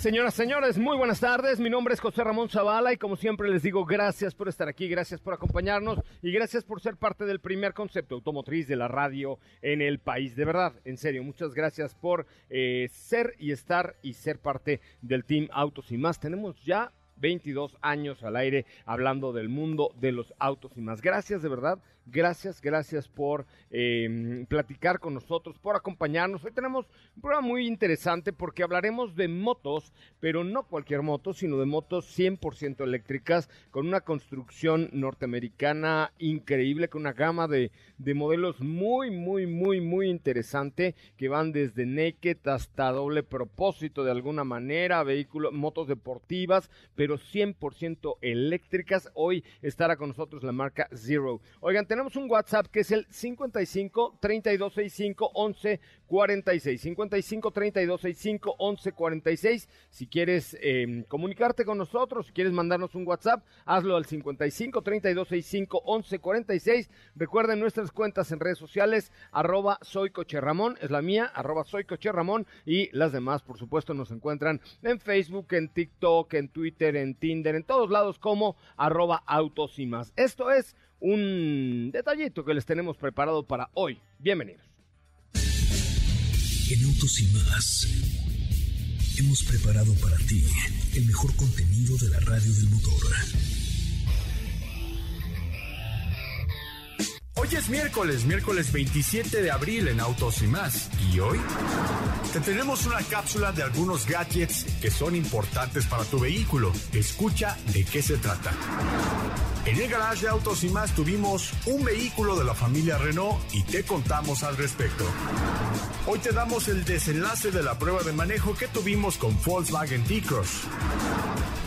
Señoras, señores, muy buenas tardes. Mi nombre es José Ramón Zavala y como siempre les digo gracias por estar aquí, gracias por acompañarnos y gracias por ser parte del primer concepto automotriz de la radio en el país. De verdad, en serio, muchas gracias por eh, ser y estar y ser parte del Team Autos y más. Tenemos ya 22 años al aire hablando del mundo de los autos y más. Gracias de verdad Gracias, gracias por eh, platicar con nosotros, por acompañarnos. Hoy tenemos un programa muy interesante porque hablaremos de motos, pero no cualquier moto, sino de motos 100% eléctricas con una construcción norteamericana increíble, con una gama de modelos muy, muy, muy, muy interesante que van desde naked hasta doble propósito de alguna manera, vehículos, motos deportivas, pero 100% eléctricas. Hoy estará con nosotros la marca Zero. Oigan, tenemos un WhatsApp que es el 55 3265 11 46. 55 3265 11 46. Si quieres eh, comunicarte con nosotros, si quieres mandarnos un WhatsApp, hazlo al 55 3265 11 46. Recuerden nuestras cuentas en redes sociales, arroba soy Ramón, es la mía, arroba soy Ramón, y las demás, por supuesto, nos encuentran en Facebook, en TikTok, en Twitter, en Tinder, en todos lados como arroba autos y más. Esto es un detallito que les tenemos preparado para hoy. Bienvenidos. En Autos y más hemos preparado para ti el mejor contenido de la radio del motor. Hoy es miércoles, miércoles 27 de abril en Autos y más. ¿Y hoy? Te tenemos una cápsula de algunos gadgets que son importantes para tu vehículo. Escucha de qué se trata. En el garage de Autos y más tuvimos un vehículo de la familia Renault y te contamos al respecto. Hoy te damos el desenlace de la prueba de manejo que tuvimos con Volkswagen T-Cross.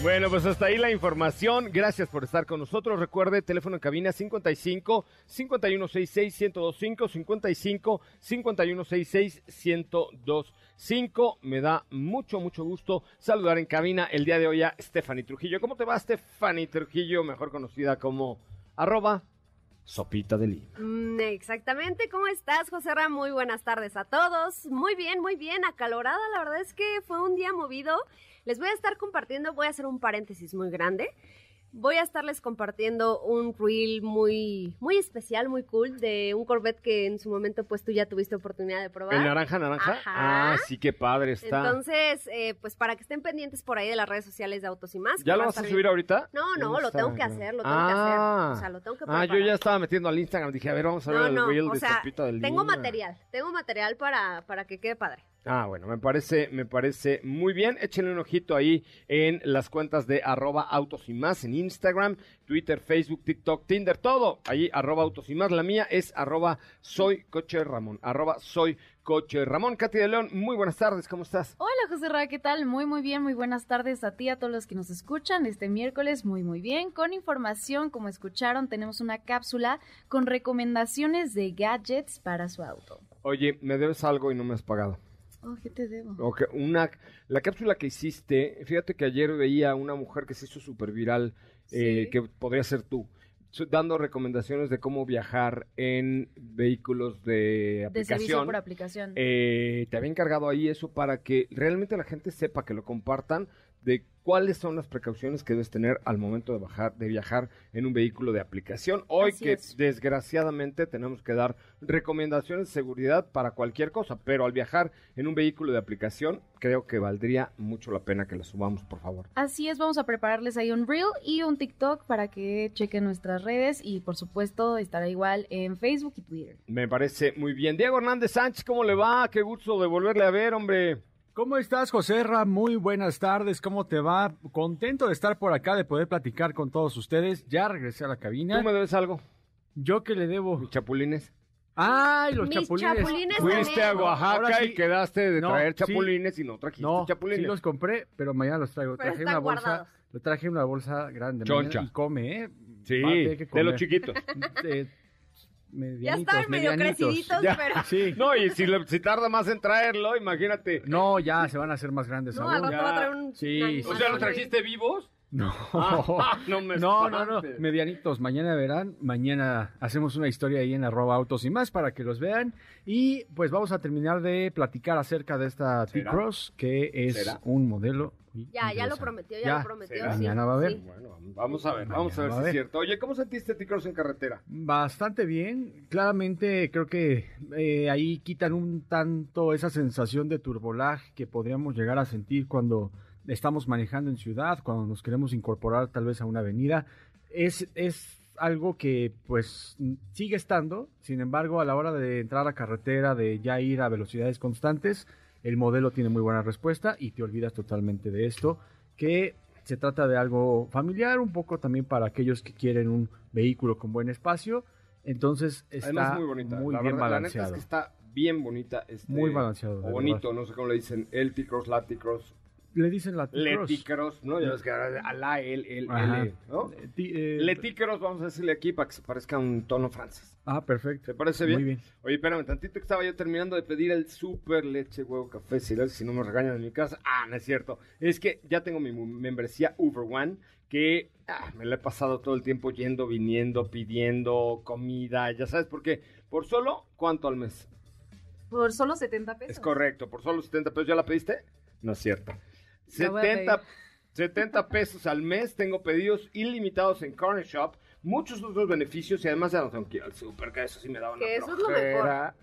Bueno, pues hasta ahí la información. Gracias por estar con nosotros. Recuerde, teléfono en cabina 55 5166 1025 55 5166 1025. Me da mucho, mucho gusto saludar en cabina el día de hoy a Stephanie Trujillo. ¿Cómo te va, Stephanie Trujillo, mejor conocida como arroba Sopita de Lima. Mm, exactamente, ¿cómo estás, José Ra? Muy buenas tardes a todos. Muy bien, muy bien, acalorada. La verdad es que fue un día movido. Les voy a estar compartiendo, voy a hacer un paréntesis muy grande voy a estarles compartiendo un reel muy, muy especial, muy cool, de un Corvette que en su momento pues tú ya tuviste oportunidad de probar. ¿El naranja, naranja? Ah, sí, qué padre está. Entonces, eh, pues para que estén pendientes por ahí de las redes sociales de Autos y Más. ¿Ya lo vas a subir ahorita? No, no, lo tengo que hacer, lo tengo que hacer. O sea, lo tengo que preparar. Ah, yo ya estaba metiendo al Instagram, dije, a ver, vamos a ver el reel de sea, del tengo material, tengo material para, para que quede padre. Ah, bueno, me parece, me parece muy bien. Échenle un ojito ahí en las cuentas de arroba autos y más en Instagram, Twitter, Facebook, TikTok, Tinder, todo. Ahí arroba autos y más. La mía es arroba soy coche Ramón, arroba soy coche Ramón. Katy de León, muy buenas tardes, ¿cómo estás? Hola José Ra, ¿qué tal? Muy, muy bien, muy buenas tardes a ti, a todos los que nos escuchan este miércoles, muy, muy bien. Con información, como escucharon, tenemos una cápsula con recomendaciones de gadgets para su auto. Oye, me debes algo y no me has pagado. Oh, ¿qué te debo? una, la cápsula que hiciste, fíjate que ayer veía una mujer que se hizo súper viral, eh, que podría ser tú, dando recomendaciones de cómo viajar en vehículos de aplicación. De servicio por aplicación. Eh, te había encargado ahí eso para que realmente la gente sepa que lo compartan de cuáles son las precauciones que debes tener al momento de, bajar, de viajar en un vehículo de aplicación. Hoy que desgraciadamente tenemos que dar recomendaciones de seguridad para cualquier cosa, pero al viajar en un vehículo de aplicación creo que valdría mucho la pena que la subamos, por favor. Así es, vamos a prepararles ahí un reel y un TikTok para que chequen nuestras redes y por supuesto estará igual en Facebook y Twitter. Me parece muy bien. Diego Hernández Sánchez, ¿cómo le va? Qué gusto de volverle a ver, hombre. ¿Cómo estás, José Ra? Muy buenas tardes, ¿cómo te va? Contento de estar por acá, de poder platicar con todos ustedes. Ya regresé a la cabina. ¿Tú me debes algo? ¿Yo qué le debo? Mis chapulines. ¡Ay, los Mis chapulines! chapulines Fuiste a. Oaxaca sí. y quedaste de No, traer sí. chapulines y no trajiste No, chapulines. sí los compré, pero mañana los traigo. Pero traje están una bolsa, lo traje una bolsa grande. Choncha. mañana, Y come, ¿eh? Sí, de comer. los chiquitos. De- Ya medianitos, están medio medianitos. creciditos, Ya, pero... Sí. No, y si, le- si tarda más en traerlo, imagínate. No, ya se van a hacer más grandes No, aún. ya. va a traer un... Sí. O sea, ¿los güey. trajiste vivos? No. Ah, no me No, no, no, medianitos. Mañana verán, mañana hacemos una historia ahí en arroba autos y más para que los vean. Y pues vamos a terminar de platicar acerca de esta. T-Cross, que es ¿Será? un modelo. Ya, ya lo prometió, ya, Ya, lo prometió. sí, Mañana va a haber. sí. Bueno, vamos a ver, vamos a ver Mañana si es cierto. Oye, ¿cómo sentiste T-Cross en carretera? Bastante bien. Claramente creo que eh, ahí quitan un tanto esa sensación de turbolag que podríamos llegar a sentir cuando estamos manejando en ciudad, cuando nos queremos incorporar tal vez a una avenida. Es, es algo que pues sigue estando, sin embargo a la hora de entrar a carretera, de ya ir a velocidades constantes, el modelo tiene muy buena respuesta y te olvidas totalmente de esto, que se trata de algo familiar, un poco también para aquellos que quieren un vehículo con buen espacio. Entonces está Además, muy bonita. muy la bien verdad, La neta balanceado. es que está bien bonita. este, Muy balanceado, O bonito, no sé cómo le dicen. El T-Cross, la T-Cross, Le dicen la le T-Cross. T-Cross, ¿no? Ya ves que ahora a la, el, el, Ajá. L, ¿no? Eh, ti- eh, Le T-Cross, vamos a decirle aquí para que se parezca un tono francés. Ah, perfecto. ¿Te parece bien? Muy bien. Oye, espérame, tantito que estaba yo terminando de pedir el super leche, huevo, café, cereal, si no me regañan en mi casa. Ah, no es cierto. Es que ya tengo mi membresía Uber One, que ah, me la he pasado todo el tiempo yendo, viniendo, pidiendo comida, ya sabes, porque por solo, ¿cuánto al mes? Por solo 70 pesos. Es correcto, por solo 70 pesos. ¿Ya la pediste? No es cierto. La voy a 70, 70 pesos al mes, tengo pedidos ilimitados en Corner Shop, muchos otros beneficios y además ya no tengo que ir al súper, que eso sí me da una Que eso es lo flojera.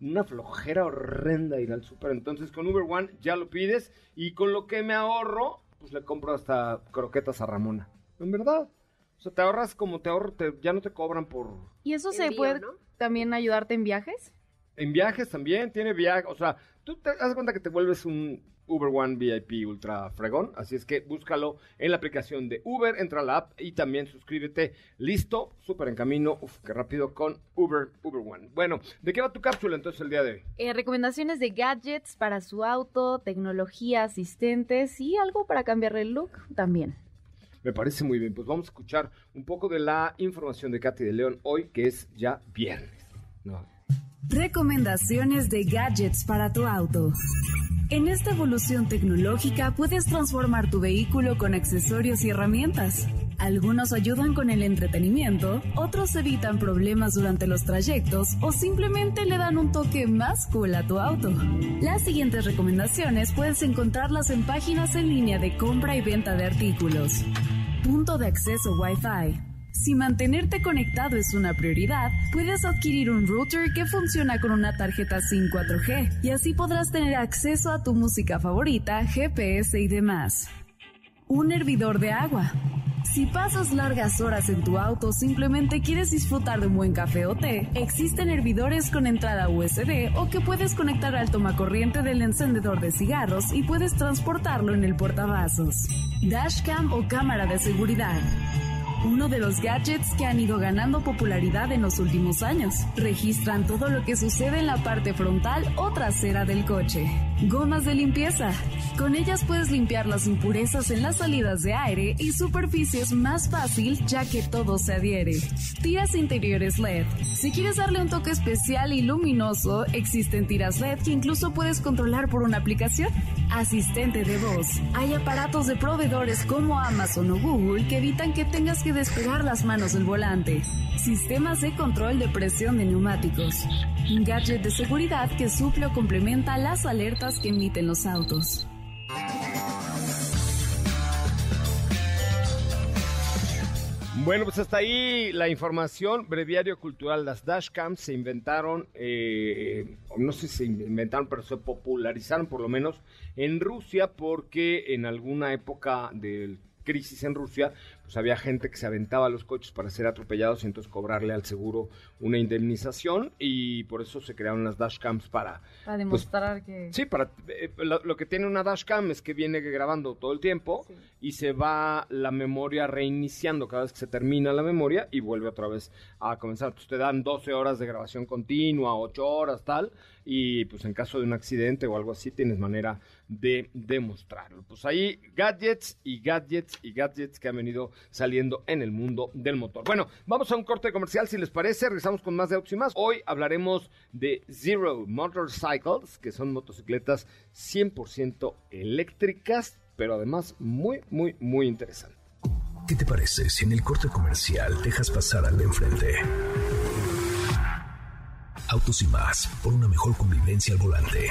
Una flojera horrenda ir al súper. Entonces con Uber One ya lo pides y con lo que me ahorro, pues le compro hasta croquetas a Ramona. En verdad. O sea, te ahorras como te ahorro, te- ya no te cobran por... ¿Y eso se Envío, puede ¿no? también ayudarte en viajes? En viajes también, tiene viaje, o sea, tú te das cuenta que te vuelves un Uber One VIP ultra fregón, así es que búscalo en la aplicación de Uber, entra a la app y también suscríbete. Listo, súper en camino, uf, qué rápido con Uber, Uber One. Bueno, ¿de qué va tu cápsula entonces el día de hoy? Eh, recomendaciones de gadgets para su auto, tecnología, asistentes y algo para cambiarle el look también. Me parece muy bien, pues vamos a escuchar un poco de la información de Katy de León hoy, que es ya viernes. No. Recomendaciones de gadgets para tu auto. En esta evolución tecnológica puedes transformar tu vehículo con accesorios y herramientas. Algunos ayudan con el entretenimiento, otros evitan problemas durante los trayectos o simplemente le dan un toque más cool a tu auto. Las siguientes recomendaciones puedes encontrarlas en páginas en línea de compra y venta de artículos. Punto de acceso Wi-Fi. Si mantenerte conectado es una prioridad, puedes adquirir un router que funciona con una tarjeta SIM 4G y así podrás tener acceso a tu música favorita, GPS y demás. Un hervidor de agua. Si pasas largas horas en tu auto o simplemente quieres disfrutar de un buen café o té, existen hervidores con entrada USB o que puedes conectar al tomacorriente del encendedor de cigarros y puedes transportarlo en el portavasos. Dashcam o cámara de seguridad. Uno de los gadgets que han ido ganando popularidad en los últimos años. Registran todo lo que sucede en la parte frontal o trasera del coche. Gomas de limpieza. Con ellas puedes limpiar las impurezas en las salidas de aire y superficies más fácil ya que todo se adhiere. Tiras interiores LED. Si quieres darle un toque especial y luminoso, existen tiras LED que incluso puedes controlar por una aplicación. Asistente de voz. Hay aparatos de proveedores como Amazon o Google que evitan que tengas que despegar las manos del volante. Sistemas de control de presión de neumáticos. Un gadget de seguridad que suple o complementa las alertas que emiten los autos. Bueno, pues hasta ahí la información. Breviario cultural. Las dashcams se inventaron, eh, no sé si se inventaron, pero se popularizaron por lo menos en Rusia porque en alguna época del, ¿qué crisis en Rusia, pues había gente que se aventaba a los coches para ser atropellados y entonces cobrarle al seguro una indemnización y por eso se crearon las dashcams para... Para demostrar que... Sí, para, eh, lo, lo que tiene una dashcam es que viene grabando todo el tiempo Sí. y se va la memoria reiniciando cada vez que se termina la memoria y vuelve otra vez a comenzar. Entonces te dan 12 horas de grabación continua, 8 horas, tal, y pues en caso de un accidente o algo así tienes manera de demostrarlo. Pues ahí gadgets y gadgets y gadgets que han venido saliendo en el mundo del motor. Bueno, vamos a un corte comercial si les parece, regresamos con más de Autos y más. Hoy hablaremos de Zero Motorcycles, que son motocicletas 100% eléctricas, pero además muy, muy, muy interesantes. ¿Qué te parece si en el corte comercial dejas pasar al de enfrente? Autos y más, por una mejor convivencia al volante.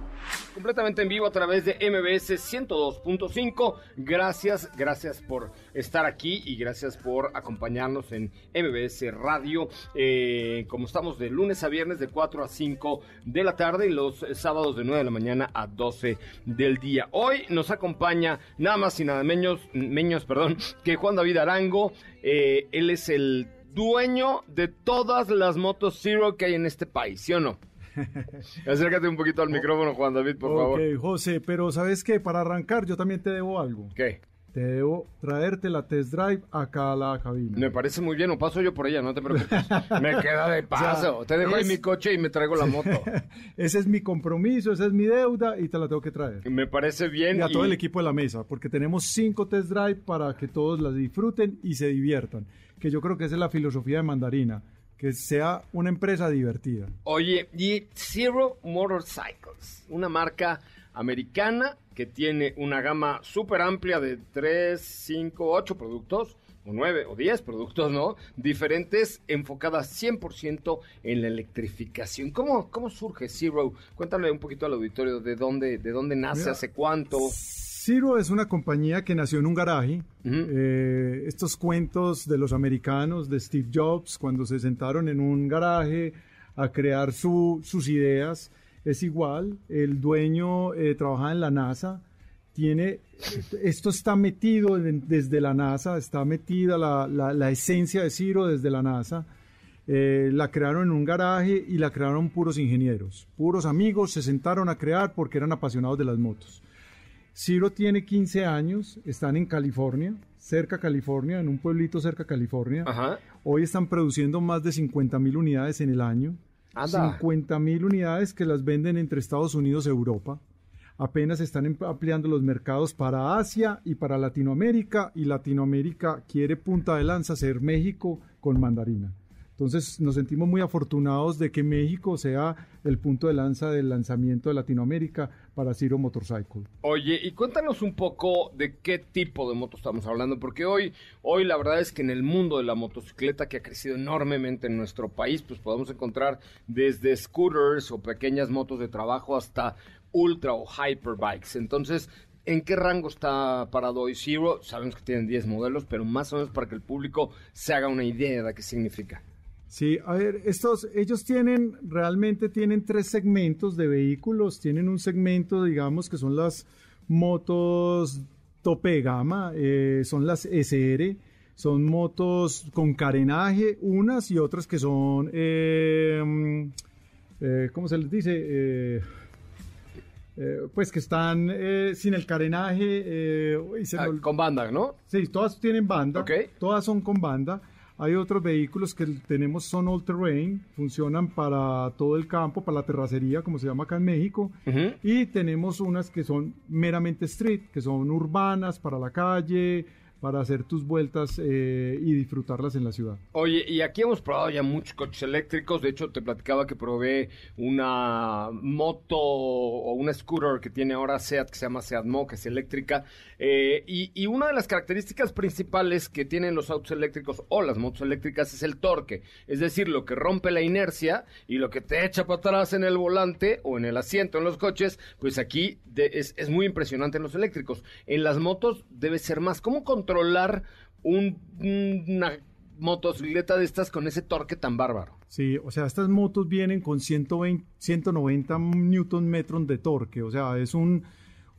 Completamente en vivo a través de MBS 102.5. Gracias, gracias por estar aquí y gracias por acompañarnos en MBS Radio. Eh, como estamos de lunes a viernes de 4 a 5 de la tarde y los sábados de 9 de la mañana a 12 del día. Hoy nos acompaña nada más y nada menos, menos perdón, que Juan David Arango. Eh, él es el dueño de todas las motos Zero que hay en este país, ¿sí o no? Acércate un poquito al micrófono, Juan David, por favor. Ok, José, pero ¿sabes qué? Para arrancar yo también te debo algo. ¿Qué? Te debo traerte la test drive acá a la cabina. Me parece muy bien, o paso yo por ella, no te preocupes. me queda de paso. O sea, te dejo ahí es- mi coche y me traigo la moto. Ese es mi compromiso, esa es mi deuda y te la tengo que traer. me parece bien. Y a todo y- el equipo de la mesa, porque tenemos cinco test drive para que todos las disfruten y se diviertan. Que yo creo que esa es la filosofía de Mandarina, que sea una empresa divertida. Oye, y Zero Motorcycles, una marca americana que tiene una gama súper amplia de 3, 5, 8 productos, o 9 o 10 productos, ¿no? Diferentes, enfocadas 100% en la electrificación. ¿Cómo, cómo surge Zero? Cuéntale un poquito al auditorio de dónde, de dónde nace, Mira, hace cuánto. Zero es una compañía que nació en un garaje. Eh, estos cuentos de los americanos, de Steve Jobs, cuando se sentaron en un garaje a crear su- sus ideas, es igual. El dueño eh, trabajaba en la NASA. Tiene, esto está metido en- desde la NASA, está metida la, la- la esencia de Zero desde la NASA. Eh, la crearon en un garaje y la crearon puros ingenieros, puros amigos, se sentaron a crear porque eran apasionados de las motos. Ciro tiene 15 años, están en California, cerca California, en un pueblito cerca California. Ajá. Hoy están produciendo más de 50 mil unidades en el año. Anda. 50 mil unidades que las venden entre Estados Unidos y Europa. Apenas están em- ampliando los mercados para Asia y para Latinoamérica. Y Latinoamérica quiere punta de lanza ser México con mandarina. Entonces nos sentimos muy afortunados de que México sea el punto de lanza del lanzamiento de Latinoamérica para Ciro Motorcycle. Oye, y cuéntanos un poco de qué tipo de moto estamos hablando, porque hoy, hoy la verdad es que en el mundo de la motocicleta que ha crecido enormemente en nuestro país, pues podemos encontrar desde scooters o pequeñas motos de trabajo hasta ultra o hyperbikes. Entonces, ¿en qué rango está parado hoy Zero? Sabemos que tienen 10 modelos, pero más o menos para que el público se haga una idea de qué significa. Sí, a ver, estos, ellos tienen, realmente tienen tres segmentos de vehículos. Tienen un segmento, digamos, que son las motos tope de gama, eh, son las SR, son motos con carenaje, unas y otras que son, eh, mm, eh, ¿cómo se les dice? Pues que están sin el carenaje. se me Ah, con banda, ¿no? Sí, todas tienen banda. Todas son con banda. Hay otros vehículos que tenemos son all terrain, funcionan para todo el campo, para la terracería, como se llama acá en México. Y tenemos unas que son meramente street, que son urbanas, para la calle, para hacer tus vueltas eh, y disfrutarlas en la ciudad. Oye, y aquí hemos probado ya muchos coches eléctricos. De hecho, te platicaba que probé una moto o una scooter que tiene ahora SEAT, que se llama SEAT Mo, que es eléctrica. Eh, y, una de las características principales que tienen los autos eléctricos o las motos eléctricas es el torque. Es decir, lo que rompe la inercia y lo que te echa para atrás en el volante o en el asiento en los coches, pues aquí es muy impresionante en los eléctricos. En las motos debe ser más. ¿Cómo controlar un- una motocicleta de estas con ese torque tan bárbaro? Sí, o sea, estas motos vienen con 120, 190 newton metros de torque, o sea, es un,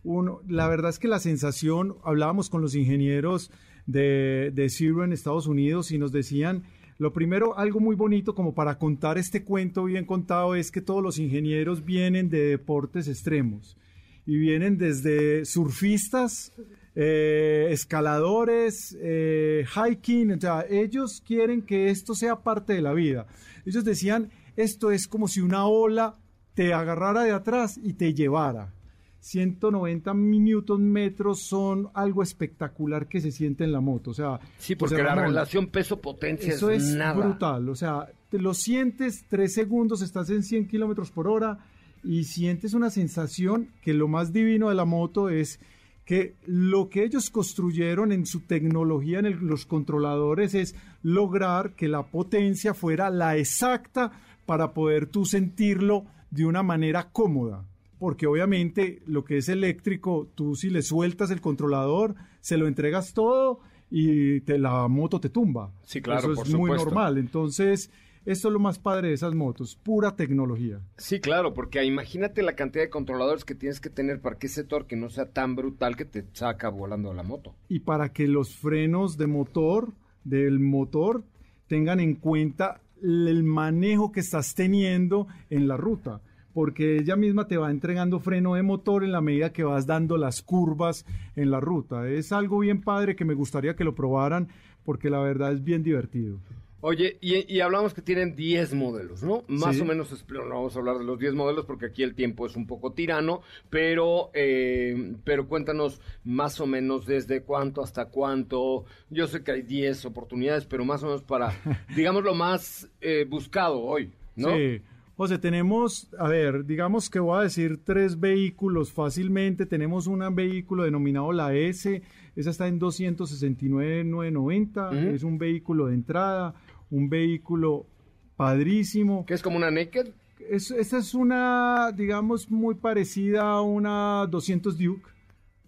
un- la verdad es que la sensación, hablábamos con los ingenieros de, de Zero en Estados Unidos y nos decían, lo primero, algo muy bonito como para contar este cuento bien contado es que todos los ingenieros vienen de deportes extremos y vienen desde surfistas, eh, escaladores, eh, hiking, o sea, ellos quieren que esto sea parte de la vida. Ellos decían, esto es como si una ola te agarrara de atrás y te llevara. 190 newton metros son algo espectacular que se siente en la moto, o sea, Sí, porque la Ramón, relación peso-potencia eso es, es nada. brutal. O sea, te lo sientes tres segundos, estás en 100 kilómetros por hora y sientes una sensación que lo más divino de la moto es que lo que ellos construyeron en su tecnología, en el- los controladores, es lograr que la potencia fuera la exacta para poder tú sentirlo de una manera cómoda. Porque obviamente lo que es eléctrico, tú si le sueltas el controlador, se lo entregas todo y te, la moto te tumba. Sí, claro, Eso es por muy normal. Entonces, esto es lo más padre de esas motos, pura tecnología. Sí, claro, porque imagínate la cantidad de controladores que tienes que tener para que ese torque no sea tan brutal que te saca volando la moto. y para que los frenos de motor, del motor, tengan en cuenta el manejo que estás teniendo en la ruta. Porque ella misma te va entregando freno de motor en la medida que vas dando las curvas en la ruta. Es algo bien padre que me gustaría que lo probaran porque la verdad es bien divertido. Oye, y, y hablamos que tienen 10 modelos, ¿no? Más Sí. o menos, no vamos a hablar de los 10 modelos porque aquí el tiempo es un poco tirano, pero, eh, pero cuéntanos más o menos desde cuánto hasta cuánto. Yo sé que hay 10 oportunidades, pero más o menos para, digamos, lo más eh, buscado hoy, ¿no? Sí. José, tenemos, a ver, digamos que voy a decir tres vehículos fácilmente. Tenemos un vehículo denominado la S, esa está en 269,990. Ujú. Es un vehículo de entrada, un vehículo padrísimo. Que es como una Naked. Es, esta es una, digamos, muy parecida a una 200 Duke,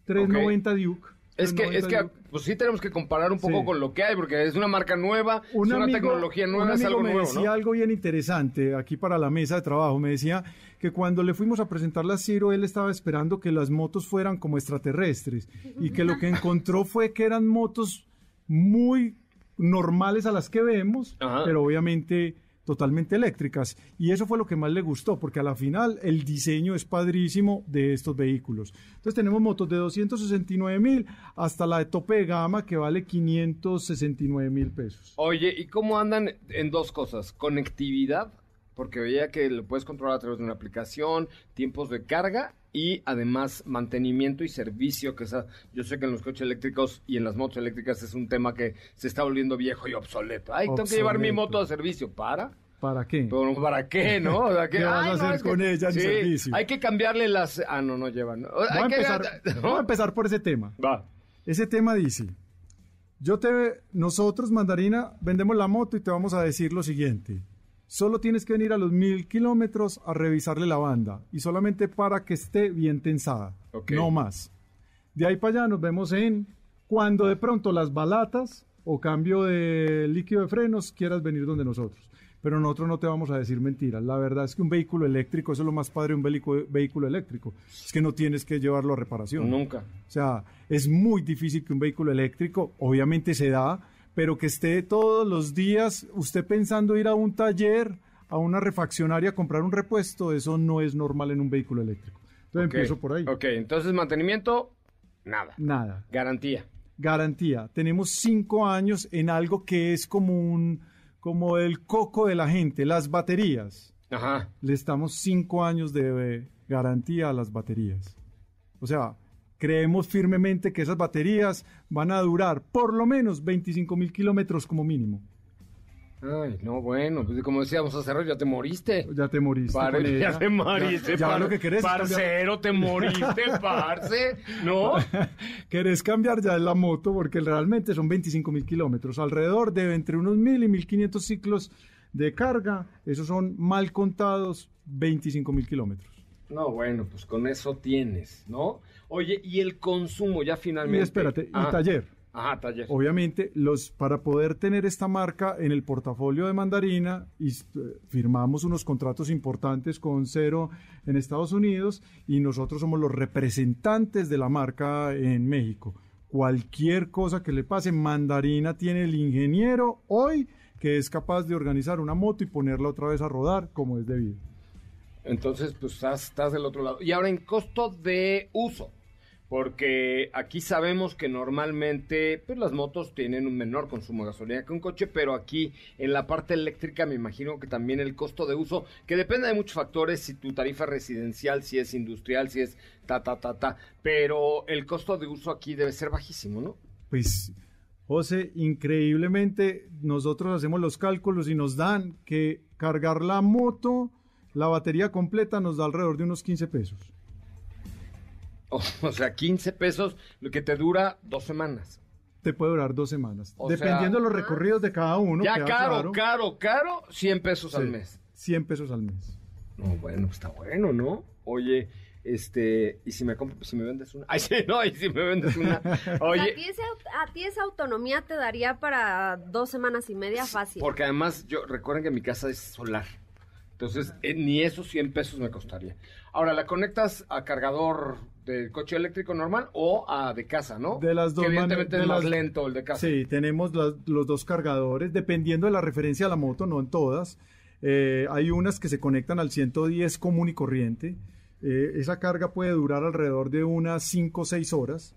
390 Duke. Es que, es 390 que, Duke. pues sí tenemos que comparar un poco Sí. con lo que hay, porque es una marca nueva, Un es una tecnología un nueva, es algo me nuevo, decía ¿no? algo bien interesante aquí para la mesa de trabajo. Me decía que cuando le fuimos a presentar la Ciro, él estaba esperando que las motos fueran como extraterrestres y que lo que encontró fue que eran motos muy normales a las que vemos, Ajá. pero obviamente totalmente eléctricas. Y eso fue lo que más le gustó, porque a la final el diseño es padrísimo de estos vehículos. Entonces tenemos motos de 269 mil hasta la de tope de gama que vale 569 mil pesos. Oye, ¿y cómo andan en dos cosas? Conectividad, porque veía que lo puedes controlar a través de una aplicación, tiempos de carga y además mantenimiento y servicio, que esa, yo sé que en los coches eléctricos y en las motos eléctricas es un tema que se está volviendo viejo y obsoleto. Ay, tengo que llevar mi moto a servicio. ¿Para? ¿Para qué? Pero, ¿Para qué, no? O sea, que, ¿Qué vas a no, hacer que- con ella en Sí, servicio? Hay que cambiarle las... Ah, no, no llevan. ¿no? Voy Hay a, que- empezar, ¿no? voy a empezar por ese tema. Va. Ese tema dice, yo te, nosotros, Mandarina, vendemos la moto y te vamos a decir lo siguiente. Solo tienes que venir a los mil kilómetros a revisarle la banda y solamente para que esté bien tensada, no más. De ahí para allá nos vemos en cuando de pronto las balatas o cambio de líquido de frenos quieras venir donde nosotros. Pero nosotros no te vamos a decir mentiras. La verdad es que un vehículo eléctrico, eso es lo más padre de un vehículo, vehículo eléctrico, es que no tienes que llevarlo a reparación. Nunca. O sea, es muy difícil que un vehículo eléctrico, obviamente se da, pero que esté todos los días usted pensando ir a un taller, a una refaccionaria a comprar un repuesto, eso no es normal en un vehículo eléctrico. Entonces Ok. empiezo por ahí. Ok, entonces mantenimiento, nada. Nada. Garantía. Garantía. Tenemos cinco años en algo que es como un, como el coco de la gente, las baterías. Ajá. le estamos cinco años de garantía a las baterías. O sea, creemos firmemente que esas baterías van a durar por lo menos 25 mil kilómetros como mínimo. Ay, no, bueno, pues como decíamos hace rato, ya te moriste. Ya te moriste. Pare- ya te moriste. Ya par- lo que querés cambiar- Parcero, te moriste, parce. ¿No? Querés cambiar ya la moto porque realmente son 25 mil kilómetros. Alrededor de entre unos 1000 y 1500 ciclos de carga. Esos son mal contados 25 mil kilómetros. No, bueno, pues con eso tienes, ¿no? Oye, y el consumo ya Y finalmente. espérate, Ah, y taller. Ajá, taller. Obviamente, los, para poder tener esta marca en el portafolio de Mandarina, y, eh, firmamos unos contratos importantes con Cero en Estados Unidos y nosotros somos los representantes de la marca en México. Cualquier cosa que le pase, Mandarina tiene el ingeniero hoy que es capaz de organizar una moto y ponerla otra vez a rodar como es debido. Entonces, pues estás, estás del otro lado. Y ahora en costo de uso. Porque aquí sabemos que normalmente pues, las motos tienen un menor consumo de gasolina que un coche, pero aquí en la parte eléctrica me imagino que también el costo de uso, que depende de muchos factores, si tu tarifa residencial, si es industrial, si es ta, ta, ta, ta, pero el costo de uso aquí debe ser bajísimo, ¿no? Pues, José, increíblemente nosotros hacemos los cálculos y nos dan que cargar la moto, la batería completa nos da alrededor de unos 15 pesos. O, o sea, 15 pesos, lo que te dura dos semanas. Te puede durar dos semanas. O Dependiendo de los recorridos de cada uno. ya caro, claro. caro, caro, 100 pesos al mes. 100 pesos al mes. No, bueno, está bueno, ¿no? Oye, este, ¿y si me compro, si me vendes una? Ay, sí, no, y si me vendes una. Oye, a, ti ese au- a ti esa autonomía te daría para dos semanas y media fácil. porque además, yo, recuerden que mi casa es solar. Entonces, eh, ni esos 100 pesos me costaría. Ahora, ¿la conectas a cargador del coche eléctrico normal o a de casa, no? De las dos Que evidentemente es de más las- lento el de casa. Sí, tenemos las- los dos cargadores, dependiendo de la referencia a la moto, no en todas. Eh, hay unas que se conectan al 110 común y corriente. Eh, esa carga puede durar alrededor de unas 5 o 6 horas.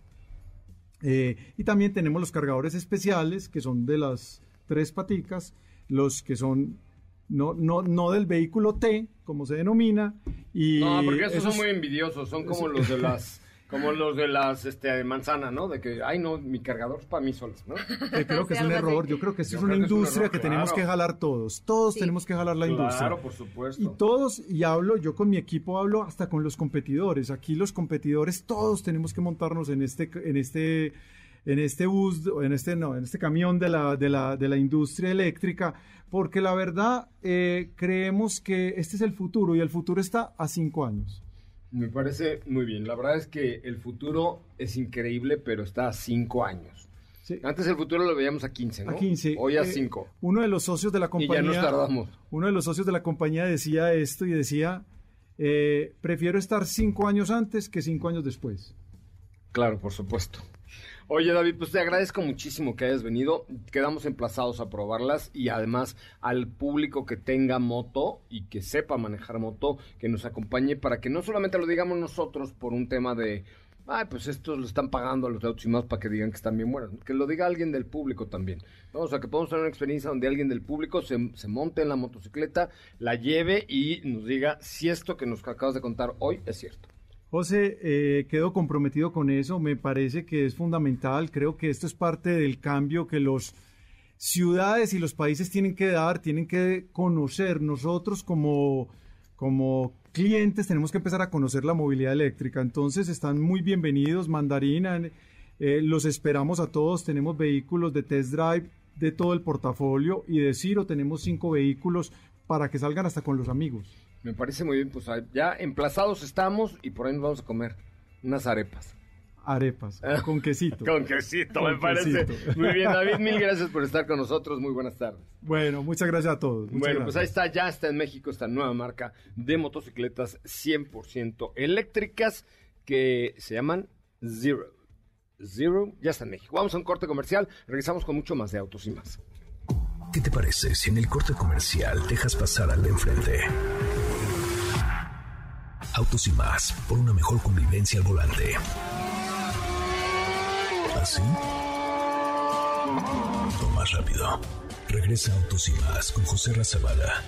Y también tenemos los cargadores especiales, que son de las tres paticas, los que son no, no, no del vehículo T, como se denomina. Y No, porque esos, esos- son muy envidiosos, son como los de las como los de las este de manzana, ¿no? De que ay no, mi cargador es para mí solos, ¿no? que creo que Sí, es un error. Yo creo que esto Yo es una creo que es un industria error, que tenemos claro. que jalar todos. Todos Sí. tenemos que jalar la industria. Claro, por supuesto. Y todos, y hablo, yo con mi equipo hablo hasta con los competidores. Aquí los competidores, todos tenemos que montarnos en este, en este, en este bus, en este, no, en este camión de la, de la, de la industria eléctrica, porque la verdad eh, creemos que este es el futuro y el futuro está a cinco años. Me parece muy bien. La verdad es que el futuro es increíble, pero está a cinco años. Sí. Antes el futuro lo veíamos a 15, ¿no? A 15. Hoy a Eh, 5. Uno de los socios de la Y compañía. ya nos tardamos. Uno de los socios de la compañía decía esto y decía: eh, prefiero estar cinco años antes que cinco años después. Claro, por supuesto. Oye, David, pues te agradezco muchísimo que hayas venido. Quedamos emplazados a probarlas y además al público que tenga moto y que sepa manejar moto, que nos acompañe para que no solamente lo digamos nosotros por un tema de, ay, pues estos lo están pagando a los autos y más para que digan que están bien buenos. Que lo diga alguien del público también. ¿no? O sea, que podamos tener una experiencia donde alguien del público se monte en la motocicleta, la lleve y nos diga si esto que nos acabas de contar hoy es cierto. José, eh, quedo comprometido con eso, me parece que es fundamental, creo que esto es parte del cambio que los ciudades y los países tienen que dar, tienen que conocer. Nosotros como, como clientes tenemos que empezar a conocer la movilidad eléctrica, entonces están muy bienvenidos, Mandarina, eh, los esperamos a todos, tenemos vehículos de test drive de todo el portafolio y de Ciro tenemos cinco vehículos para que salgan hasta con los amigos. Me parece muy bien, pues ya emplazados estamos y por ahí nos vamos a comer unas arepas. Arepas, con quesito. Con quesito, Con me parece. Muy bien, David, mil gracias por estar con nosotros. Muy buenas tardes. Bueno, muchas gracias a todos. muchas bueno, pues ahí está, ya está en México esta nueva marca de motocicletas 100% eléctricas que se llaman Zero. Zero, ya está en México. Vamos a un corte comercial, regresamos con mucho más de autos y más. ¿Qué te parece si en el corte comercial dejas pasar al de enfrente? Autos y más, por una mejor convivencia al volante. ¿Así? O más rápido. Regresa Autos y más con José Razabala.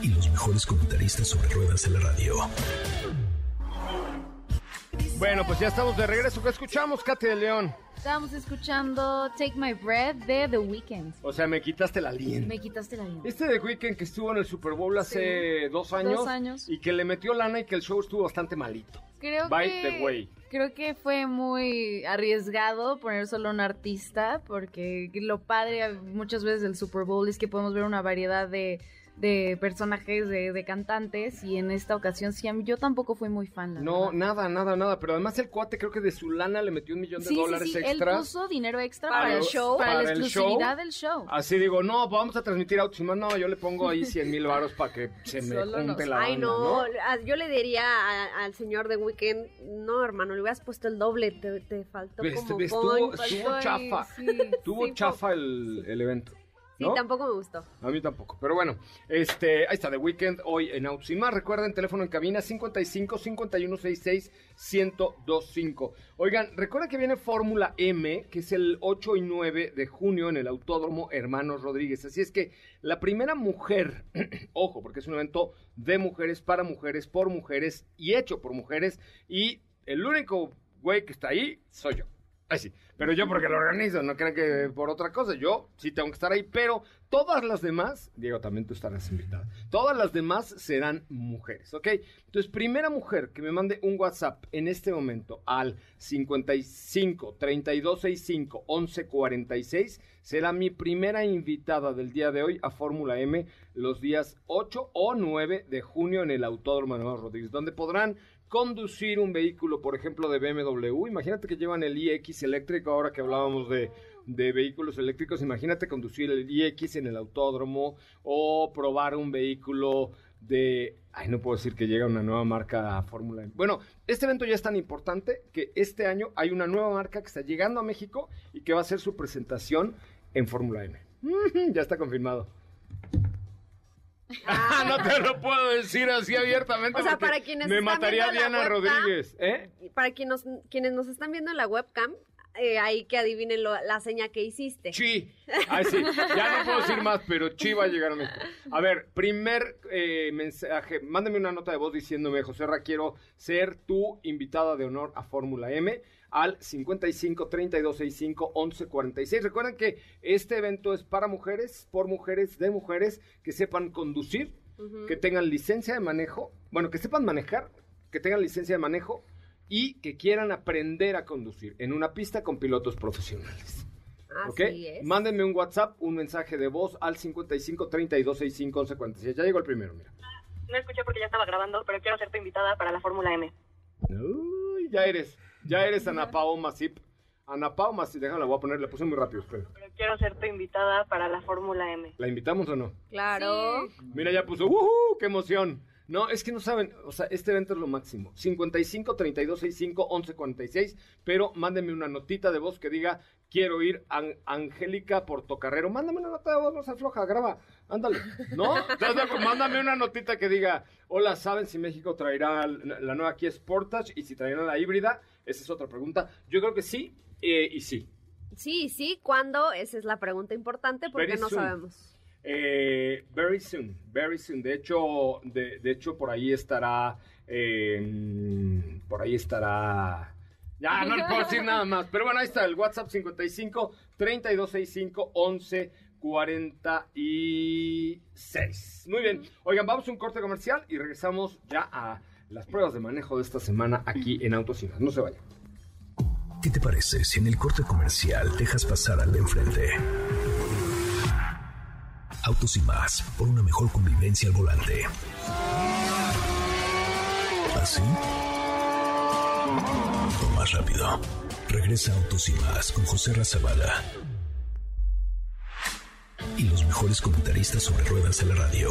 Y los mejores comentaristas sobre ruedas de la radio. Bueno, pues ya estamos de regreso. ¿Qué escuchamos, Katy de León? Estábamos escuchando Take My Breath de The Weeknd. O sea, me quitaste la aliento. Me quitaste la aliento. Este de Weeknd que estuvo en el Super Bowl hace dos años. Dos años. Y que le metió lana y que el show estuvo bastante malito. Creo By que, the way. creo que fue muy arriesgado poner solo un artista, porque lo padre muchas veces del Super Bowl es que podemos ver una variedad de, de personajes, de, de cantantes, y en esta ocasión sí, a mí- yo tampoco fui muy fan. la No, verdad. nada, nada, nada. Pero además el cuate creo que de su lana le metió un millón de Sí, sí, dólares sí, él extras. puso dinero extra Para para, el show. para, Para la exclusividad show. del show. Así digo, no, pues vamos a transmitir autos y más. No, yo le pongo ahí 100 mil varos para que se me junte la Ay, banda, no, yo le diría a- al señor de Weekend, no, hermano, le hubieras puesto el doble, te, te faltó como estuvo- estuvo chafa. sí, Tuvo Sí, chafa el, el evento. Sí, ¿no? tampoco me gustó. A mí tampoco. Pero bueno, este, ahí está, The Weekend hoy en más. Recuerden, teléfono en cabina 55 5166 1025. Oigan, recuerden que viene Fórmula M, que es el 8 y 9 de junio en el Autódromo Hermanos Rodríguez. Así es que la primera mujer, ojo, porque es un evento de mujeres, para mujeres, por mujeres y hecho por mujeres. Y el único güey que está ahí soy yo. Ay, sí. Pero yo porque lo organizo, no crean que por otra cosa. Yo sí tengo que estar ahí, pero todas las demás, Diego, también tú estarás invitada. Todas las demás serán mujeres, ¿ok? Entonces, primera mujer que me mande un WhatsApp en este momento al 55 3265 1146 será mi primera invitada del día de hoy a Fórmula M los días 8 o 9 de junio en el Autódromo de Nuevos Rodríguez, donde podrán conducir un vehículo, por ejemplo, de BMW. Imagínate que llevan el iX eléctrico, ahora que hablábamos de, de vehículos eléctricos, imagínate conducir el iX en el autódromo o probar un vehículo de... Ay, no puedo decir que llega una nueva marca a Fórmula M. Bueno, este evento ya es tan importante que este año hay una nueva marca que está llegando a México y que va a hacer su presentación en Fórmula M. ya está confirmado. Ah, no te lo puedo decir así abiertamente. O sea, para quienes Me están mataría Diana webcam, Rodríguez, ¿eh? Para quienes nos, quienes nos están viendo en la webcam, eh, ahí que adivinen lo- la seña que hiciste. Chi. Ay, sí. Ya no puedo decir más, pero Chi va a llegar a México. A ver, primer eh, mensaje. Mándame una nota de voz diciéndome, José Ra, quiero ser tu invitada de honor a Fórmula M al 55 32 65 11 46. Recuerden que este evento es para mujeres, por mujeres, de mujeres que sepan conducir, que tengan licencia de manejo, bueno, que sepan manejar, que tengan licencia de manejo y que quieran aprender a conducir en una pista con pilotos profesionales. ¿Ok? Así es. Mándenme un WhatsApp, un mensaje de voz al 55 32 65 11 46. Ya llegó el primero, mira. No escuché porque ya estaba grabando, pero quiero ser tu invitada para la Fórmula M. Uy, ya eres, ya eres Ana Pao Masip. Ana Pao Masip, déjame, la voy a poner, la puse muy rápido, espera. Pero quiero ser tu invitada para la Fórmula M. ¿La invitamos o no? Claro. Mira, ya puso, ¡Woohoo! ¡Qué emoción! No, es que no saben, o sea, este evento es lo máximo. 55 32 65 11 46, pero mándenme una notita de voz que diga, quiero ir a Angélica Portocarrero. Mándame una nota de voz, no se afloja, graba, ándale. ¿No? Mándame una notita que diga, hola, ¿saben si México traerá la la nueva Kia Sportage y si traerá la híbrida? Esa es otra pregunta. Yo creo que sí eh, y sí. Sí, sí, ¿cuándo? Esa es la pregunta importante porque Very no soon. sabemos. Eh, very soon, very soon. De hecho, de, de hecho por ahí estará, eh, por ahí estará. Ya, no le puedo decir nada más. Pero bueno, ahí está el WhatsApp 55 3265 11 46. Muy bien. Oigan, vamos a un corte comercial y regresamos ya a las pruebas de manejo de esta semana aquí en Autos y. No se vayan. ¿Qué te parece si en el corte comercial dejas pasar al de enfrente? Autos y más, por una mejor convivencia al volante. ¿Así? O más rápido. Regresa Autos y con José Razabala. Y los mejores comentaristas sobre ruedas de la radio.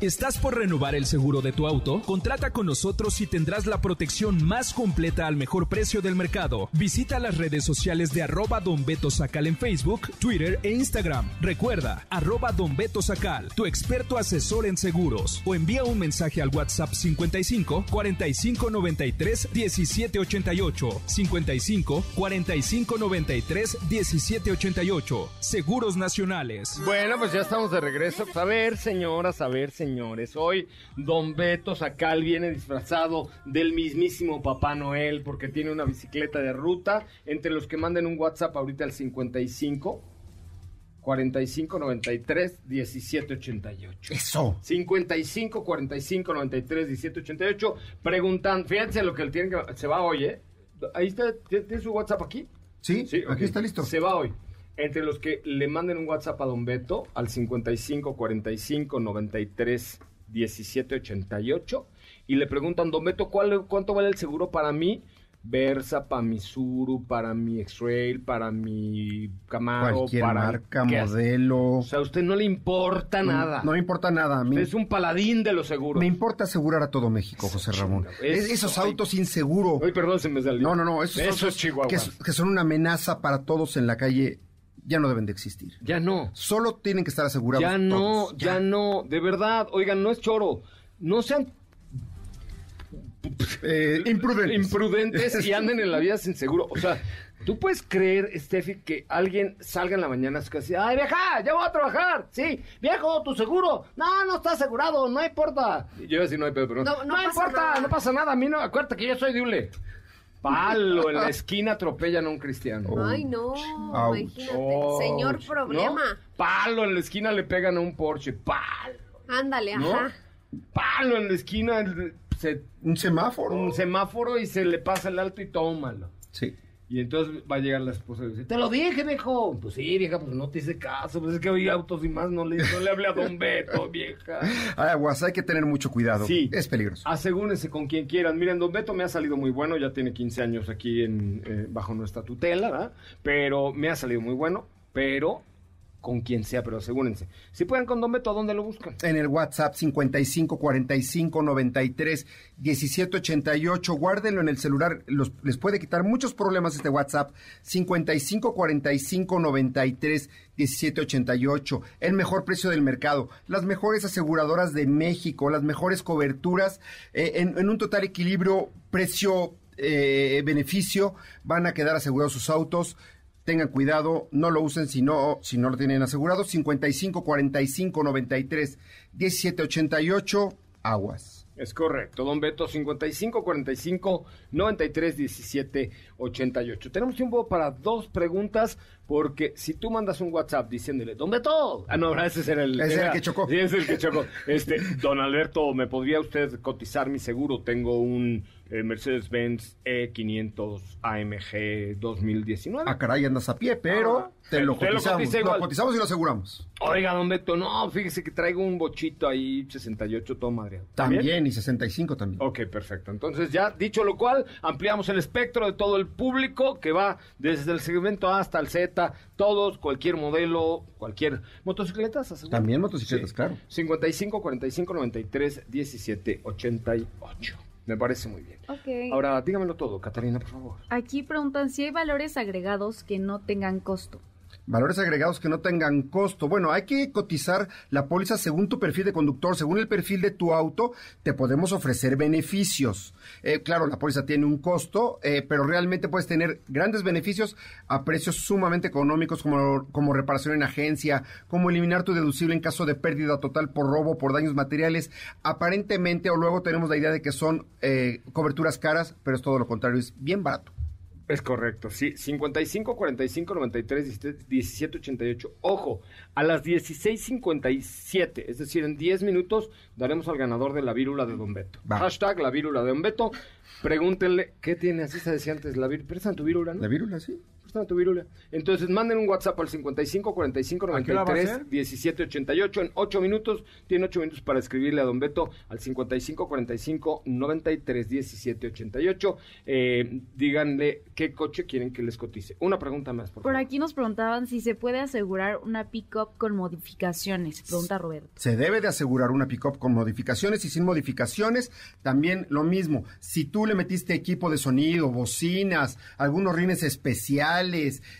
¿Estás por renovar el seguro de tu auto? Contrata con nosotros y tendrás la protección más completa al mejor precio del mercado. Visita las redes sociales de arroba Don Beto Sacal en Facebook, Twitter e Instagram. Recuerda, arroba Don Beto Sacal, tu experto asesor en seguros. O envía un mensaje al WhatsApp 55 45 93 17 88. 55 45 93 17 88. Seguros Nacionales. Bueno, pues ya estamos de regreso. A ver, señoras, a ver, señores. Hoy Don Beto Sacal viene disfrazado del mismísimo Papá Noel porque tiene una bicicleta de ruta. Entre los que manden un WhatsApp ahorita al 55 45 93 17 88. Eso. 55 45 93 17 88. Preguntan, fíjense lo que él tiene que. Se va hoy, ¿eh? Ahí está, ¿tiene su WhatsApp aquí? Sí, aquí ok. está listo. Se va hoy. Entre los que le manden un WhatsApp a Don Beto al 55 45 93 17 88 y le preguntan, Don Beto, ¿cuál, ¿cuánto vale el seguro para mí? Versa, para mi Suru, para mi X-Rail, para mi Camaro, Cualquier para marca, modelo. O sea, a usted no le importa nada. No me importa nada. a mí- Usted es un paladín de los seguros. Me importa asegurar a todo México, José Ramón. Eso, Es- esos autos sin seguro. Ay, perdón, se me salió. No, no, no. Esos Eso autos que son una amenaza para todos en la calle ya no deben de existir. Ya no. Solo tienen que estar asegurados. Ya no, todos. ya no, de verdad, oigan, no es choro, no sean Eh, imprudentes. imprudentes y anden en la vida sin seguro. O sea, tú puedes creer, Steffi, que alguien salga en la mañana y así, ay vieja, ya voy a trabajar, sí, viejo, tu seguro, no, no está asegurado, no importa. Y yo iba a decir, no hay pedo, pero no, No, no importa, nada. no pasa nada, a mí no, acuérdate que yo soy de Ule. Palo, en la esquina atropellan a un cristiano. Ay, no, Ouch. imagínate. Oh, Señor ¿no? problema. Palo, en la esquina le pegan a un Porsche, palo. Ándale, ¿No? ajá. Palo en la esquina, se, Un semáforo. un semáforo y se le pasa el alto y tómalo. Sí. Y entonces va a llegar la esposa y dice, te lo dije, viejo. Pues sí, vieja, pues no te hice caso. Pues es que hoy autos y más no le, no le hablé a Don Beto, vieja. Aguas, hay que tener mucho cuidado. Sí. Es peligroso. Asegúrense con quien quieran. Miren, Don Beto me ha salido muy bueno. Ya tiene 15 años aquí en, eh, bajo nuestra tutela, ¿verdad? Pero me ha salido muy bueno. Pero con quien sea, pero asegúrense. Si pueden con Don Beto, ¿a dónde lo buscan? En el WhatsApp 55 45 93 17 88. Guárdenlo en el celular. Los- les puede quitar muchos problemas este WhatsApp. 55 45 93 17 88. El mejor precio del mercado. Las mejores aseguradoras de México. Las mejores coberturas. eh, en, en un total equilibrio precio. eh, beneficio, van a quedar asegurados sus autos. Tengan cuidado, no lo usen si no, si no lo tienen asegurado. 55 45 93 17 88, aguas. Es correcto, Don Beto, 55 45 93 17 88. Tenemos tiempo para dos preguntas, porque si tú mandas un WhatsApp diciéndole, Don Beto, ah, no, ese era el, Ese era el que chocó. Sí, es el que chocó. Este, Don Alberto, ¿me podría usted cotizar mi seguro? Tengo un Mercedes-Benz E500 AMG 2019. Ah, caray, andas a pie, pero Ah, te lo te lo cotizamos. cotiza Lo, igual. cotizamos y lo aseguramos. Oiga, Don Beto, no, fíjese que traigo un bochito ahí, 68, todo madre. También, y 65 también. Ok, perfecto. Entonces ya dicho lo cual, ampliamos el espectro de todo el público que va desde el segmento A hasta el Z, todos, cualquier modelo, cualquier motocicletas, aseguro? También motocicletas, Sí. claro. 55 45 93 17 88. Me parece muy bien. Ok. Ahora, dígamelo todo, Catalina, por favor. Aquí preguntan si hay valores agregados que no tengan costo. Valores agregados que no tengan costo. Bueno, hay que cotizar la póliza según tu perfil de conductor, según el perfil de tu auto, te podemos ofrecer beneficios. Eh, claro, la póliza tiene un costo, eh, pero realmente puedes tener grandes beneficios a precios sumamente económicos como, como reparación en agencia, como eliminar tu deducible en caso de pérdida total por robo, por daños materiales. Aparentemente, o luego tenemos la idea de que son eh, coberturas caras, pero es todo lo contrario, es bien barato. Es correcto, sí. 55 45 93 17, 17 88. Ojo, a las 16.57, es decir, en 10 minutos daremos al ganador de la vírula de Don Beto. Va. Hashtag la vírula de Don Beto. Pregúntenle, ¿qué tiene? Así se decía antes, la vírula. ¿Prestan tu vírula, no? ¿La vírula, sí? Préstame tu virulia. Entonces, manden un WhatsApp al 55 45 ¿A qué hora va a 93 ser? 17 88 en 8 minutos. Tiene 8 minutos para escribirle a Don Beto al 55 45 93 17 88. Eh, díganle qué coche quieren que les cotice. Una pregunta más, por Por aquí nos preguntaban si se puede asegurar una pick-up con modificaciones. Pregunta Roberto. Se debe de asegurar una pick-up con modificaciones y sin modificaciones. También lo mismo. Si tú le metiste equipo de sonido, bocinas, algunos rines especiales,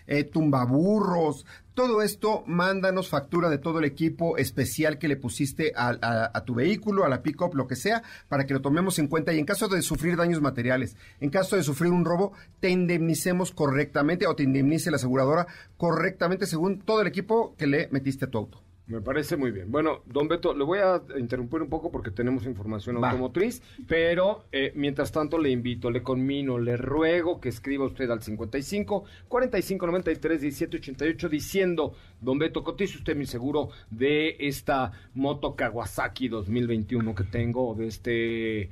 eh, tumbaburros, todo esto, mándanos factura de todo el equipo especial que le pusiste a, a- a tu vehículo, a la pick-up, lo que sea, para que lo tomemos en cuenta y en caso de sufrir daños materiales, en caso de sufrir un robo, te indemnicemos correctamente o te indemnice la aseguradora correctamente según todo el equipo que le metiste a tu auto. Me parece muy bien. Bueno, don Beto, le voy a interrumpir un poco porque tenemos información Va. automotriz, pero eh, mientras tanto le invito, le conmino, le ruego que escriba usted al 55 45 93 17 88 diciendo, don Beto, cotice usted mi seguro de esta moto Kawasaki 2021 que tengo, de este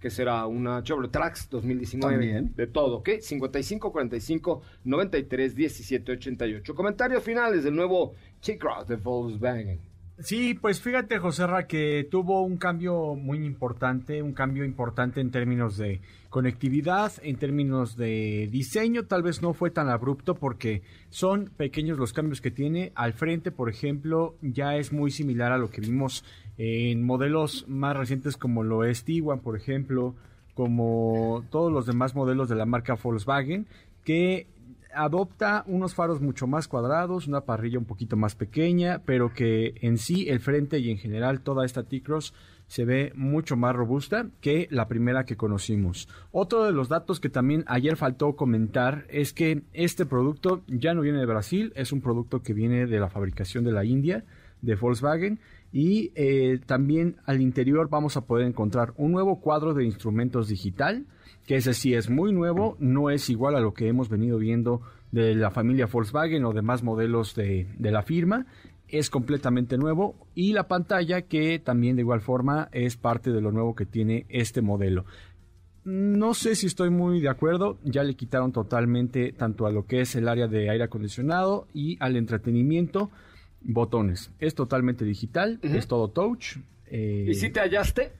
que será una Chevrolet Trax 2019, También. de todo, ¿ok? 55 45 93 17 88. Comentarios finales del nuevo T-Cross de Volkswagen. Sí, pues fíjate, Joserra, que tuvo un cambio muy importante, un cambio importante en términos de conectividad, en términos de diseño, tal vez no fue tan abrupto porque son pequeños los cambios que tiene. Al frente, por ejemplo, ya es muy similar a lo que vimos en modelos más recientes como lo es Tiguan, por ejemplo, como todos los demás modelos de la marca Volkswagen, que adopta unos faros mucho más cuadrados, una parrilla un poquito más pequeña, pero que en sí el frente y en general toda esta T-Cross se ve mucho más robusta que la primera que conocimos. Otro de los datos que también ayer faltó comentar es que este producto ya no viene de Brasil, es un producto que viene de la fabricación de la India, de Volkswagen, y eh, también al interior vamos a poder encontrar un nuevo cuadro de instrumentos digital, que ese sí es muy nuevo, no es igual a lo que hemos venido viendo de la familia Volkswagen o demás modelos de, de la firma. Es completamente nuevo y la pantalla que también de igual forma es parte de lo nuevo que tiene este modelo. No sé si estoy muy de acuerdo, ya le quitaron totalmente tanto a lo que es el área de aire acondicionado y al entretenimiento botones. Es totalmente digital, es todo touch. eh, ¿Y si te hallaste?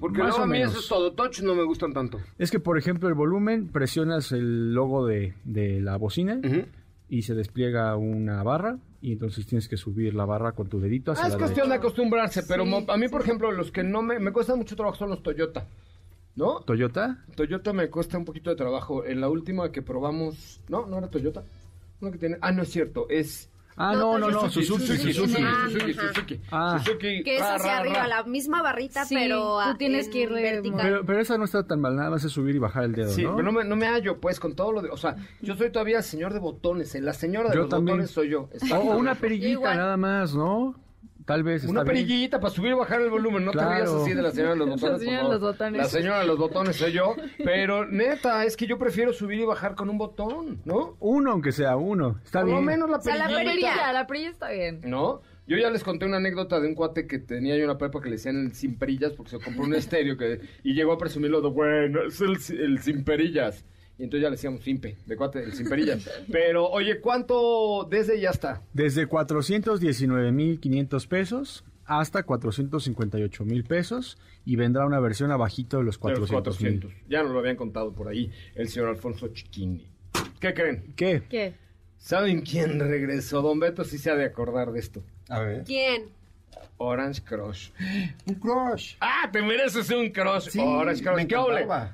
Porque Más luego o a mí menos. esos todo touch no me gustan tanto. Es que, por ejemplo, el volumen, presionas el logo de, de la bocina y se despliega una barra y entonces tienes que subir la barra con tu dedito hacia Ah, es la cuestión de acostumbrarse, pero a mí, por ejemplo, los que no me, me cuestan mucho trabajo son los Toyota. ¿No? ¿Toyota? Toyota me cuesta un poquito de trabajo. En la última que probamos... No, no era Toyota. Uno que tiene... Ah, no es cierto, es... Ah, no, no, no, Suzuki, Suzuki, Suzuki, Suzuki. Suzuki, Ah. Suzuki, Que es hacia ra, arriba, ra. la misma barrita, Sí, pero tú a- tienes en que ir vertical. Pero, pero esa no está tan mal, nada más es subir y bajar el dedo, Sí, ¿no? pero no me, no me hallo, pues, con todo lo de... O sea, yo soy todavía señor de botones. eh, La señora de Yo los también. botones soy yo. O, exactamente. o una perillita Igual. nada más, ¿no? Tal vez Una está bien. perillita para subir y bajar el volumen. No te Claro. rías así de la señora de los La botones. por señora de los botones. La señora de los botones soy yo. Pero neta, es que yo prefiero subir y bajar con un botón, ¿no? Uno, aunque sea uno. Está Por bien. lo menos la O sea, la perilla. la perilla está bien. ¿No? Yo ya les conté una anécdota de un cuate que tenía yo una prepa que le decían el sin perillas porque se compró un estéreo que, y llegó a presumirlo de, bueno, es el, el sin perillas. Y entonces ya le decíamos simpe, de cuate, el sin perillas. Pero, oye, ¿cuánto desde ya está? Desde 419.500 pesos hasta 458.000 pesos y vendrá una versión abajito de los De los 400.000. 400. Ya nos lo habían contado por ahí el señor Alfonso Chiquini. ¿Qué creen? ¿Qué? ¿Qué? ¿Saben quién regresó? Don Beto sí se ha de acordar de esto. A ver. ¿Quién? Orange Crush. Un crush. Ah, te mereces un crush. Sí, Orange Crush. me ¿Qué.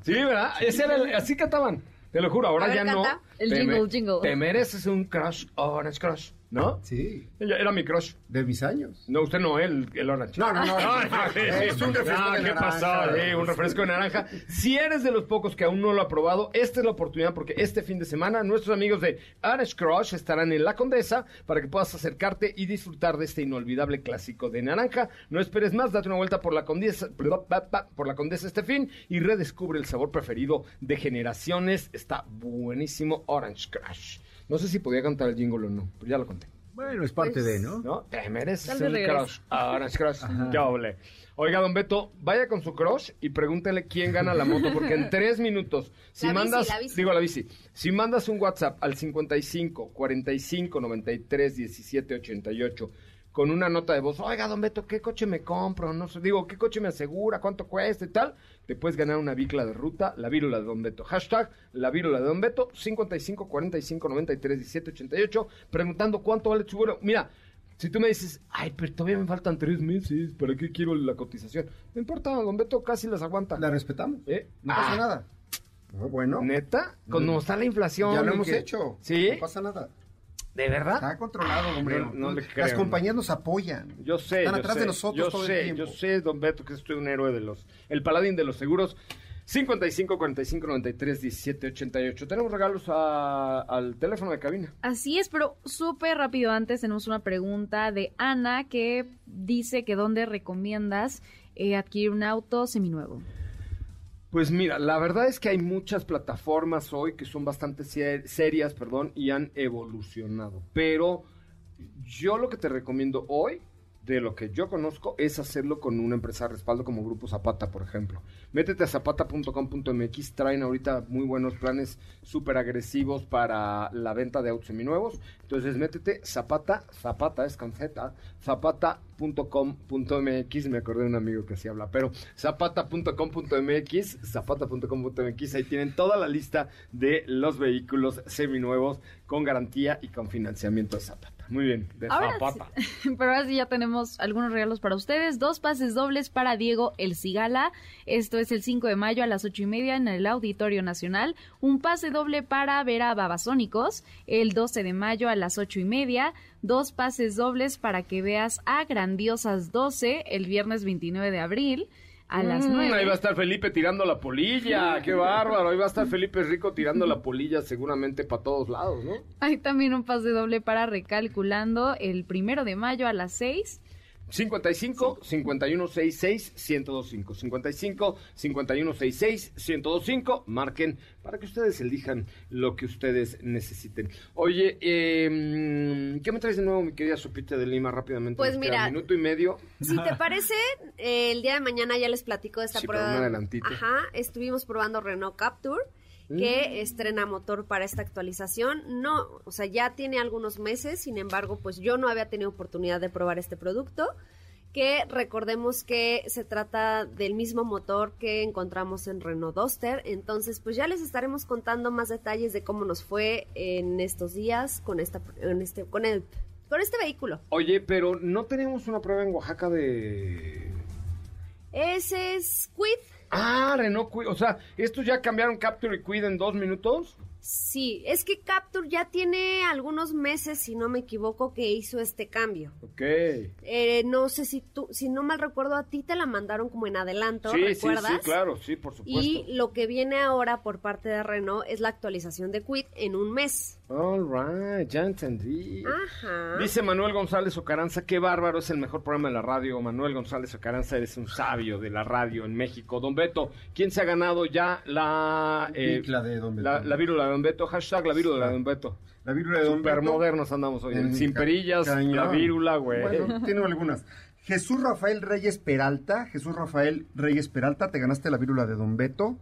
Sí, ¿verdad? Ese era el- así cantaban. Te lo juro, ahora ver, ya canta. no. El Te jingle, jingle. Te mereces un crush, Orange Crush. ¿No? Sí, Ella era mi crush. de mis años. No, usted no, él, el Orange. No, no, no. Es un refresco Ah, de ¿qué pasó? Sí, un refresco de naranja. Si eres de los pocos que aún no lo ha probado, esta es la oportunidad porque este fin de semana nuestros amigos de Orange Crush estarán en La Condesa para que puedas acercarte y disfrutar de este inolvidable clásico de naranja. No esperes más, date una vuelta por la Condesa, por la Condesa este fin y redescubre el sabor preferido de generaciones. Está buenísimo Orange Crush. No sé si podía cantar el jingle o no, pero ya lo conté. Bueno, es parte Pues, de, ¿no? ¿No? Te mereces un crush. Orange Crush. Qué doble. Oiga, don Beto, vaya con su crush y pregúntele quién gana la moto, porque en tres minutos, si La bici, mandas, la bici. digo la bici, si mandas un WhatsApp al 55 45 93 17 88 con una nota de voz, oiga, don Beto, ¿qué coche me compro? No sé, digo, ¿qué coche me asegura? ¿Cuánto cuesta y tal? Te puedes ganar una bicla de ruta, la vírula de don Beto. Hashtag, la vírula de don Beto, 55 45 93 17 88, preguntando cuánto vale tu vuelo. Mira, si tú me dices, ay, pero todavía me faltan tres meses, ¿para qué quiero la cotización? No importa, don Beto casi las aguanta. La respetamos. ¿Eh? No pasa Ah, nada. No, bueno. ¿Neta? Cuando está la inflación. Ya lo hemos que- hecho. ¿Sí? No pasa nada. ¿De verdad? Está controlado, hombre. No- no le Las compañías nos apoyan. Yo sé. Están yo atrás sé, de nosotros yo todo sé, el tiempo. Yo sé, don Beto, que estoy un héroe de los... El paladín de los seguros. 55 45 93 17 88. Tenemos regalos a- al teléfono de cabina. Así es, pero súper rápido antes tenemos una pregunta de Ana que dice que dónde recomiendas eh, adquirir un auto seminuevo. Pues mira, la verdad es que hay muchas plataformas hoy que son bastante ser- serias, perdón, y han evolucionado. Pero yo lo que te recomiendo hoy, de lo que yo conozco, es hacerlo con una empresa de respaldo como Grupo Zapata, por ejemplo. Métete a zapata.com.mx, traen ahorita muy buenos planes súper agresivos para la venta de autos seminuevos. Entonces métete Zapata, Zapata es con Z, zapata.com.mx, me acordé de un amigo que así habla, pero zapata.com.mx, zapata.com.mx, ahí tienen toda la lista de los vehículos seminuevos con garantía y con financiamiento de Zapata. Muy bien, de Ahora Zapata. Pero ahora sí ya tenemos algunos regalos para ustedes. Dos pases dobles para Diego El Cigala. Esto es el 5 de mayo a las ocho y media en el Auditorio Nacional. Un pase doble para ver a Babasónicos el 12 de mayo a las ocho y media. Dos pases dobles para que veas a Grandiosas 12 el viernes 29 de abril a las Mm, 9. Ahí va a estar Felipe tirando la polilla, qué bárbaro. Ahí va a estar Felipe Rico tirando la polilla seguramente para todos lados, ¿no? Hay también un pase doble para Recalculando el primero de mayo a las 6. 55 5166 1025 55 5166 1025 marquen para que ustedes elijan lo que ustedes necesiten. Oye, eh, ¿qué me traes de nuevo, mi querida Sopita de Lima, rápidamente? Pues mira, minuto y medio. Si te parece, eh, el día de mañana ya les platico de esta Sí, pero prueba. un adelantito. Ajá, estuvimos probando Renault Capture, que estrena motor para esta actualización. No, o sea, ya tiene algunos meses, sin embargo, pues yo no había tenido oportunidad de probar este producto. Que recordemos que se trata del mismo motor que encontramos en Renault Duster. Entonces, pues ya les estaremos contando más detalles de cómo nos fue en estos días con esta, en este, con el, con este vehículo. Oye, pero no tenemos una prueba en Oaxaca de... Ese es Quid. Ah, Renault Kwid. O sea, ¿estos ya cambiaron Capture y Quid en dos minutos? Sí, es que Capture ya tiene algunos meses, si no me equivoco, que hizo este cambio. Ok. Eh, no sé si tú, si no mal recuerdo, a ti te la mandaron como en adelanto, Sí, sí, ¿recuerdas? sí, claro, sí, por supuesto. Y lo que viene ahora por parte de Renault es la actualización de Quid en un mes. All right, ya entendí. Ajá. Dice Manuel González Ocaranza, qué bárbaro, es el mejor programa de la radio. Manuel González Ocaranza, eres un sabio de la radio en México. Don Beto, ¿quién se ha ganado ya la... eh, de Don Beto. La, la vírula de Don Beto, hashtag la vírula de Don Beto. La vírula de Don Super Beto. modernos andamos hoy, En sin ca- perillas, cañón. la vírula, güey. Bueno, tiene algunas. Jesús Rafael Reyes Peralta, Jesús Rafael Reyes Peralta, te ganaste la vírula de Don Beto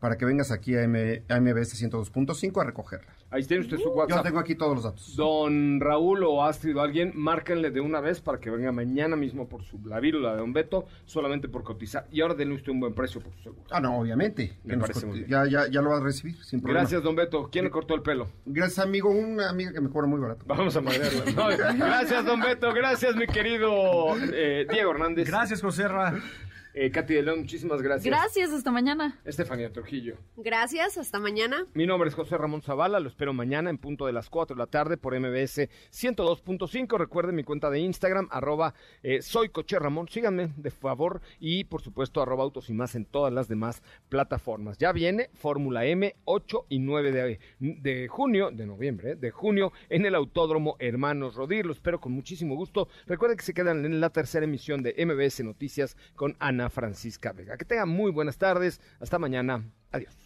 para que vengas aquí a, M- a MBS 102.5 a recogerla. Ahí tiene usted su Yo WhatsApp. tengo aquí todos los datos. Don Raúl o Astrid o alguien, márquenle de una vez para que venga mañana mismo por su la vírula de Don Beto, solamente por cotizar. Y ahora denle usted un buen precio por su seguro. Ah, no, obviamente. Me parece muy bien. ya, ya, ya lo vas a recibir, sin problema. Gracias, Don Beto. ¿Quién le cortó el pelo? Gracias, amigo. Una amiga que me cobra muy barato. Vamos a madrearla. No, gracias, Don Beto. Gracias, mi querido eh, Diego Hernández. Gracias, José Ra. Eh, Katy de León, muchísimas gracias. Gracias, hasta mañana. Estefanía Trujillo. Gracias, hasta mañana. Mi nombre es José Ramón Zavala, lo espero mañana en punto de las 4 de la tarde por MBS 102.5. Recuerden mi cuenta de Instagram, arroba eh, síganme de favor y por supuesto arroba autos y más en todas las demás plataformas. Ya viene Fórmula M 8 y 9 de, de junio, de noviembre, eh, de junio en el Autódromo Hermanos Rodir. Lo espero con muchísimo gusto. Recuerden que se quedan en la tercera emisión de MBS Noticias con Ana Francisca Vega. Que tengan muy buenas tardes. Hasta mañana. Adiós.